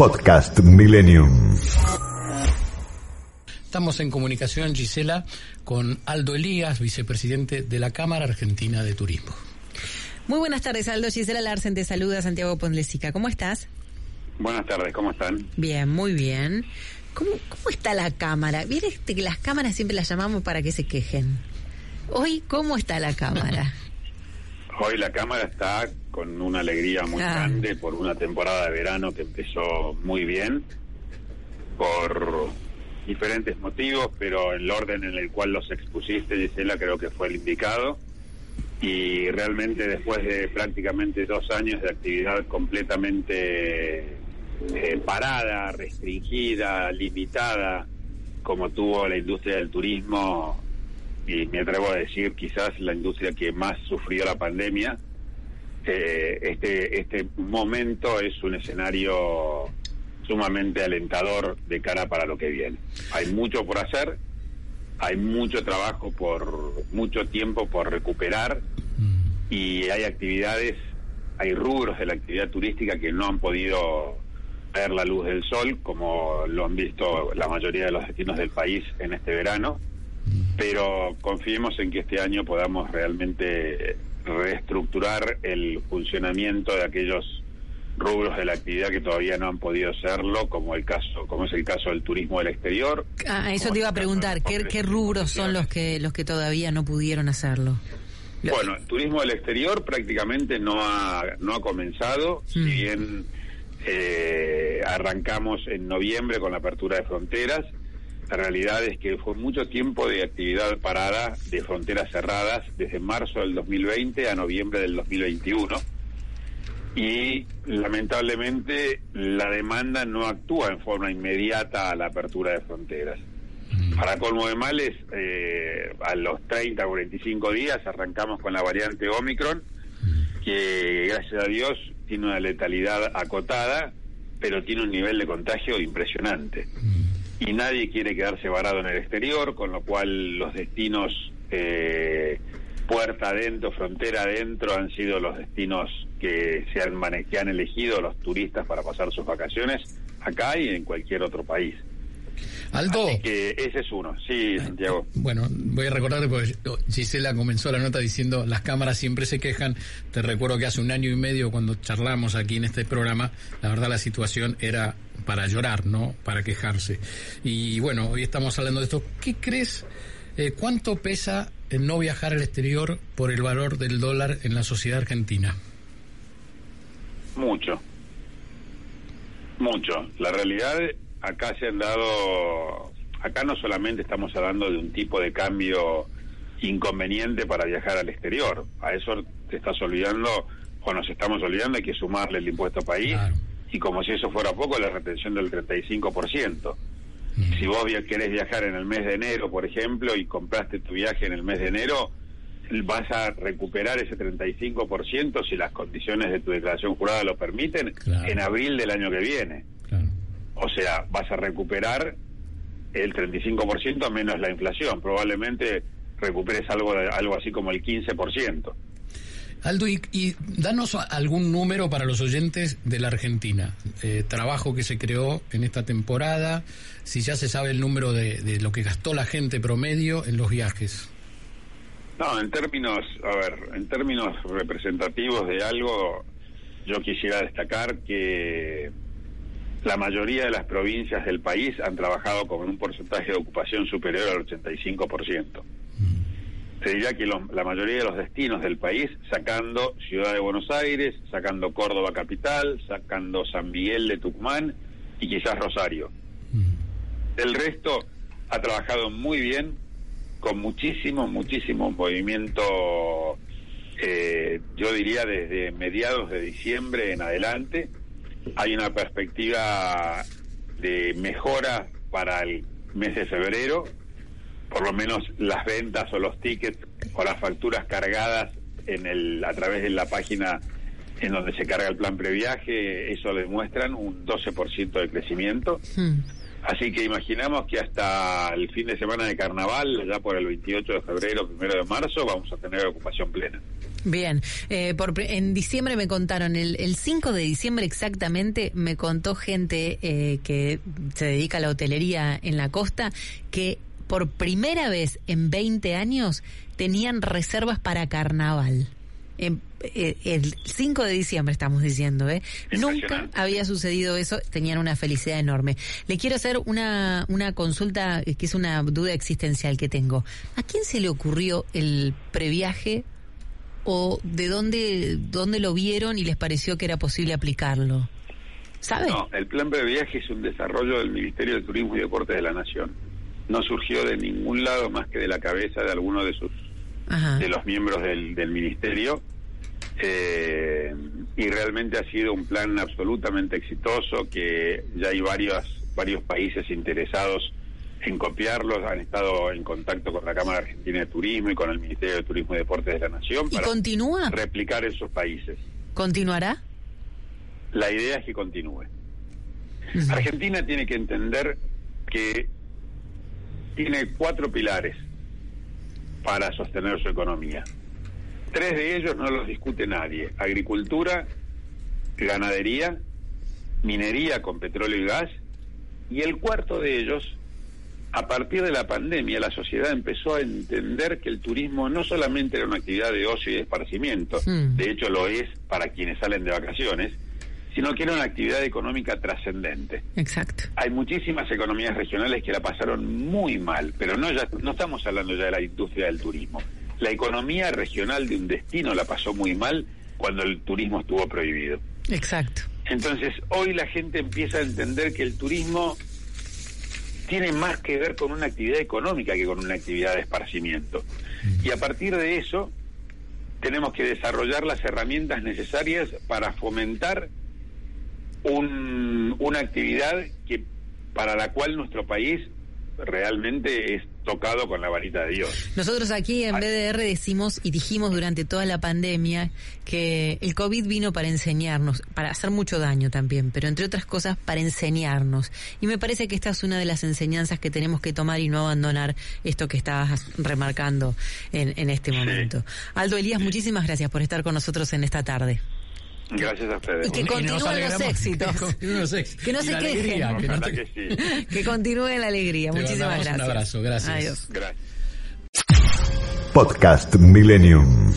Podcast Millennium. Estamos en comunicación, Gisela, con Aldo Elías, vicepresidente de la Cámara Argentina de Turismo. Muy buenas tardes, Aldo. Gisela Larsen te saluda, Santiago Ponlesica. ¿Cómo estás? Buenas tardes, ¿cómo están? Bien, muy bien. ¿Cómo, cómo está la Cámara? Viste que las cámaras siempre las llamamos para que se quejen. Hoy, ¿cómo está la Cámara? Hoy la Cámara está con una alegría muy Ah. grande por una temporada de verano que empezó muy bien, por diferentes motivos, pero el orden en el cual los expusiste, Gisela, creo que fue el indicado. Y realmente después de prácticamente dos años de actividad completamente eh, parada, restringida, limitada, como tuvo la industria del turismo, y me atrevo a decir quizás la industria que más sufrió la pandemia, eh, este, este momento es un escenario sumamente alentador de cara para lo que viene. Hay mucho por hacer, hay mucho trabajo por mucho tiempo por recuperar y hay actividades, hay rubros de la actividad turística que no han podido ver la luz del sol, como lo han visto la mayoría de los destinos del país en este verano, pero confiemos en que este año podamos realmente reestructurar el funcionamiento de aquellos rubros de la actividad que todavía no han podido serlo, como el caso, como es el caso del turismo del exterior. Ah, eso te iba a preguntar. ¿Qué, rubros son los que, los que todavía no pudieron hacerlo? Lo- Bueno, el turismo del exterior prácticamente no ha, no ha comenzado, si Mm. bien eh, arrancamos en noviembre con la apertura de fronteras, la realidad es que fue mucho tiempo de actividad parada de fronteras cerradas desde marzo del 2020 a noviembre del 2021 y lamentablemente la demanda no actúa en forma inmediata a la apertura de fronteras. Para colmo de males, eh, a los 30 o 45 días arrancamos con la variante Omicron, que gracias a Dios tiene una letalidad acotada, pero tiene un nivel de contagio impresionante. Y nadie quiere quedarse varado en el exterior, con lo cual los destinos eh, puerta adentro, frontera adentro, han sido los destinos que se han, que han elegido los turistas para pasar sus vacaciones acá y en cualquier otro país. Aldo, Así que ese es uno. Sí, Santiago. bueno, voy a recordarte porque Gisela comenzó la nota diciendo las cámaras siempre se quejan. Te recuerdo que hace un año y medio cuando charlamos aquí en este programa, la verdad la situación era para llorar, ¿no? Para quejarse. Y bueno, hoy estamos hablando de esto. ¿Qué crees? eh, ¿Cuánto pesa el no viajar al exterior por el valor del dólar en la sociedad argentina? Mucho. Mucho. La realidad, acá se han dado, acá no solamente estamos hablando de un tipo de cambio inconveniente para viajar al exterior, a eso te estás olvidando o nos estamos olvidando, hay que sumarle el impuesto país Claro. Y como si eso fuera poco, la retención del 35%. Si vos querés viajar en el mes de enero, por ejemplo, y compraste tu viaje en el mes de enero, vas a recuperar ese 35% si las condiciones de tu declaración jurada lo permiten Claro. en abril del año que viene. Claro. O sea, vas a recuperar el 35% menos la inflación. Probablemente recuperes algo, algo así como el 15%. Aldo, y, y danos algún número para los oyentes de la Argentina. Eh, trabajo que se creó en esta temporada, si ya se sabe el número de, de lo que gastó la gente promedio en los viajes. No, en términos, a ver, en términos representativos de algo, yo quisiera destacar que la mayoría de las provincias del país han trabajado con un porcentaje de ocupación superior al 85%. Te diría que la mayoría de los destinos del país, sacando Ciudad de Buenos Aires, sacando Córdoba capital, sacando San Miguel de Tucumán y quizás Rosario. El resto ha trabajado muy bien, con muchísimo, muchísimo movimiento, eh, yo diría desde mediados de diciembre en adelante. Hay una perspectiva de mejora para el mes de febrero, por lo menos las ventas o los tickets o las facturas cargadas en el a través de la página en donde se carga el plan previaje, eso le muestran un 12% de crecimiento. Hmm. Así que imaginamos que hasta el fin de semana de carnaval, ya por el 28 de febrero, primero de marzo, vamos a tener ocupación plena. Bien, eh, por, en diciembre me contaron, el, el 5 de diciembre exactamente, me contó gente eh, que se dedica a la hotelería en la costa, que por primera vez en 20 años tenían reservas para carnaval. En, eh, el 5 de diciembre estamos diciendo, ¿eh? Nunca había sucedido eso, tenían una felicidad enorme. Le quiero hacer una, una consulta que es una duda existencial que tengo. ¿A quién se le ocurrió el previaje o de dónde, dónde lo vieron y les pareció que era posible aplicarlo? ¿Sabe? No, el plan previaje es un desarrollo del Ministerio de Turismo y Deportes de la Nación. No surgió de ningún lado más que de la cabeza de alguno de sus Ajá. de los miembros del, del ministerio eh, y realmente ha sido un plan absolutamente exitoso que ya hay varios varios países interesados en copiarlos han estado en contacto con la Cámara Argentina de Turismo y con el Ministerio de Turismo y Deportes de la Nación ¿Y para continúa? replicar esos países ¿Continuará? la idea es que continúe. Argentina tiene que entender que tiene cuatro pilares para sostener su economía. Tres de ellos no los discute nadie. Agricultura, ganadería, minería con petróleo y gas. Y el cuarto de ellos, a partir de la pandemia, la sociedad empezó a entender que el turismo no solamente era una actividad de ocio y de esparcimiento, Mm. de hecho lo es para quienes salen de vacaciones, sino que era una actividad económica trascendente. Exacto. Hay muchísimas economías regionales que la pasaron muy mal, pero no ya no estamos hablando ya de la industria del turismo. La economía regional de un destino la pasó muy mal cuando el turismo estuvo prohibido. Exacto. Entonces, hoy la gente empieza a entender que el turismo tiene más que ver con una actividad económica que con una actividad de esparcimiento. Y a partir de eso, tenemos que desarrollar las herramientas necesarias para fomentar un- una actividad que para la cual nuestro país realmente es tocado con la varita de Dios. Nosotros aquí en. BDR decimos y dijimos durante toda la pandemia que el COVID vino para enseñarnos, para hacer mucho daño también, pero entre otras cosas para enseñarnos. Y me parece que esta es una de las enseñanzas que tenemos que tomar y no abandonar esto que estabas remarcando en, en este Sí. momento. Aldo Elías, muchísimas gracias por estar con nosotros en esta tarde. Gracias a ustedes. Y que continúen los éxitos. que continúen los éxitos. Que no se quejen. que no que sí. Que continúe la alegría. Te Muchísimas mandamos un gracias. abrazo, gracias. Adiós. Gracias. Podcast Millennium.